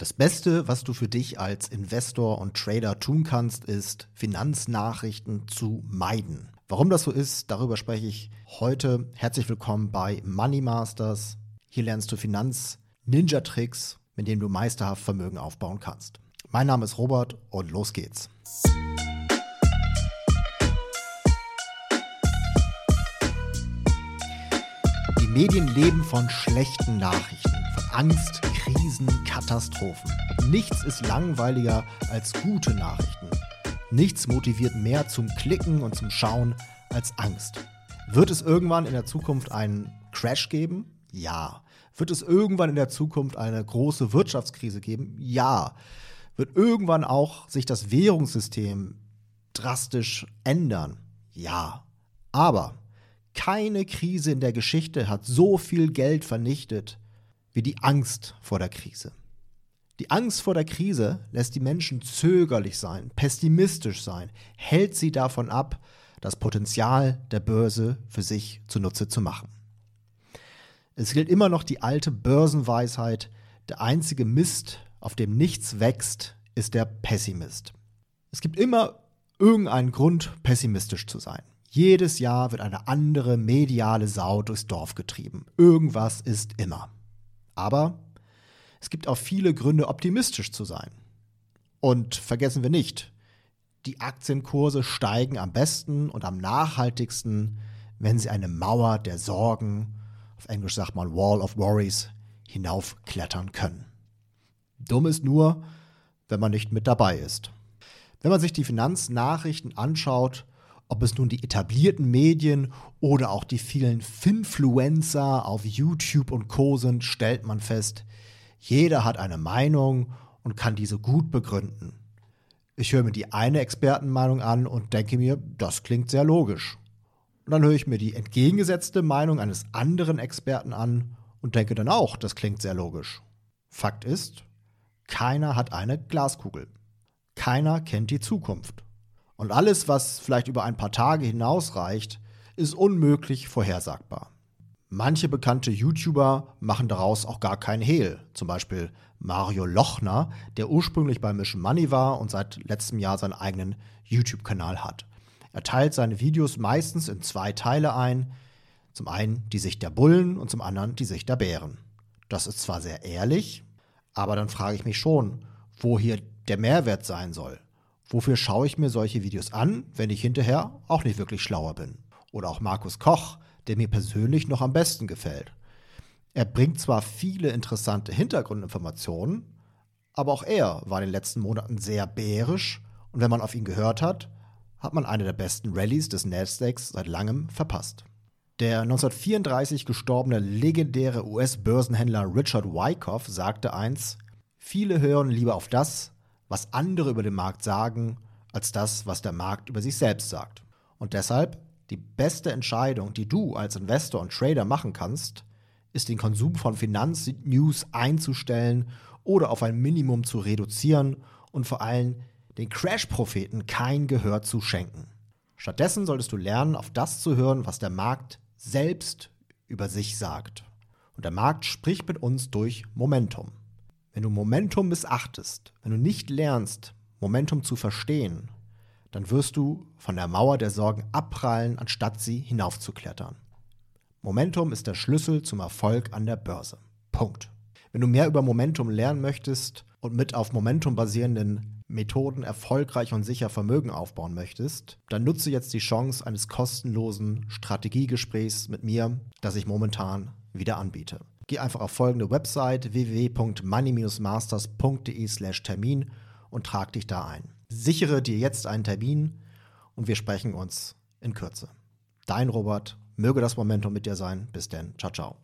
Das Beste, was du für dich als Investor und Trader tun kannst, ist, Finanznachrichten zu meiden. Warum das so ist, darüber spreche ich heute. Herzlich willkommen bei Money Masters. Hier lernst du Finanz-Ninja-Tricks, mit denen du meisterhaft Vermögen aufbauen kannst. Mein Name ist Robert und los geht's. Die Medien leben von schlechten Nachrichten, Angst, Krisen, Katastrophen. Nichts ist langweiliger als gute Nachrichten. Nichts motiviert mehr zum Klicken und zum Schauen als Angst. Wird es irgendwann in der Zukunft einen Crash geben? Ja. Wird es irgendwann in der Zukunft eine große Wirtschaftskrise geben? Ja. Wird irgendwann auch sich das Währungssystem drastisch ändern? Ja. Aber keine Krise in der Geschichte hat so viel Geld vernichtet wie die Angst vor der Krise. Die Angst vor der Krise lässt die Menschen zögerlich sein, pessimistisch sein, hält sie davon ab, das Potenzial der Börse für sich zunutze zu machen. Es gilt immer noch die alte Börsenweisheit, der einzige Mist, auf dem nichts wächst, ist der Pessimist. Es gibt immer irgendeinen Grund, pessimistisch zu sein. Jedes Jahr wird eine andere mediale Sau durchs Dorf getrieben. Irgendwas ist immer. Aber es gibt auch viele Gründe, optimistisch zu sein. Und vergessen wir nicht, die Aktienkurse steigen am besten und am nachhaltigsten, wenn sie eine Mauer der Sorgen, auf Englisch sagt man Wall of Worries, hinaufklettern können. Dumm ist nur, wenn man nicht mit dabei ist. Wenn man sich die Finanznachrichten anschaut, ob es nun die etablierten Medien oder auch die vielen Finfluencer auf YouTube und Co sind, stellt man fest, jeder hat eine Meinung und kann diese gut begründen. Ich höre mir die eine Expertenmeinung an und denke mir, das klingt sehr logisch. Und dann höre ich mir die entgegengesetzte Meinung eines anderen Experten an und denke dann auch, das klingt sehr logisch. Fakt ist, keiner hat eine Glaskugel. Keiner kennt die Zukunft. Und alles, was vielleicht über ein paar Tage hinausreicht, ist unmöglich vorhersagbar. Manche bekannte YouTuber machen daraus auch gar keinen Hehl. Zum Beispiel Mario Lochner, der ursprünglich bei Mission Money war und seit letztem Jahr seinen eigenen YouTube-Kanal hat. Er teilt seine Videos meistens in zwei Teile ein. Zum einen die Sicht der Bullen und zum anderen die Sicht der Bären. Das ist zwar sehr ehrlich, aber dann frage ich mich schon, wo hier der Mehrwert sein soll. Wofür schaue ich mir solche Videos an, wenn ich hinterher auch nicht wirklich schlauer bin? Oder auch Markus Koch, der mir persönlich noch am besten gefällt. Er bringt zwar viele interessante Hintergrundinformationen, aber auch er war in den letzten Monaten sehr bärisch und wenn man auf ihn gehört hat, hat man eine der besten Rallyes des Nasdaqs seit langem verpasst. Der 1934 gestorbene legendäre US-Börsenhändler Richard Wyckoff sagte eins: Viele hören lieber auf das, was andere über den Markt sagen, als das, was der Markt über sich selbst sagt. Und deshalb die beste Entscheidung, die du als Investor und Trader machen kannst, ist den Konsum von Finanznews einzustellen oder auf ein Minimum zu reduzieren und vor allem den Crash-Propheten kein Gehör zu schenken. Stattdessen solltest du lernen, auf das zu hören, was der Markt selbst über sich sagt. Und der Markt spricht mit uns durch Momentum. Wenn du Momentum missachtest, wenn du nicht lernst, Momentum zu verstehen, dann wirst du von der Mauer der Sorgen abprallen, anstatt sie hinaufzuklettern. Momentum ist der Schlüssel zum Erfolg an der Börse. Punkt. Wenn du mehr über Momentum lernen möchtest und mit auf Momentum basierenden Methoden erfolgreich und sicher Vermögen aufbauen möchtest, dann nutze jetzt die Chance eines kostenlosen Strategiegesprächs mit mir, das ich momentan wieder anbiete. Geh einfach auf folgende Website www.money-masters.de/termin und trag dich da ein. Sichere dir jetzt einen Termin und wir sprechen uns in Kürze. Dein Robert, möge das Momentum mit dir sein. Bis denn. Ciao, ciao.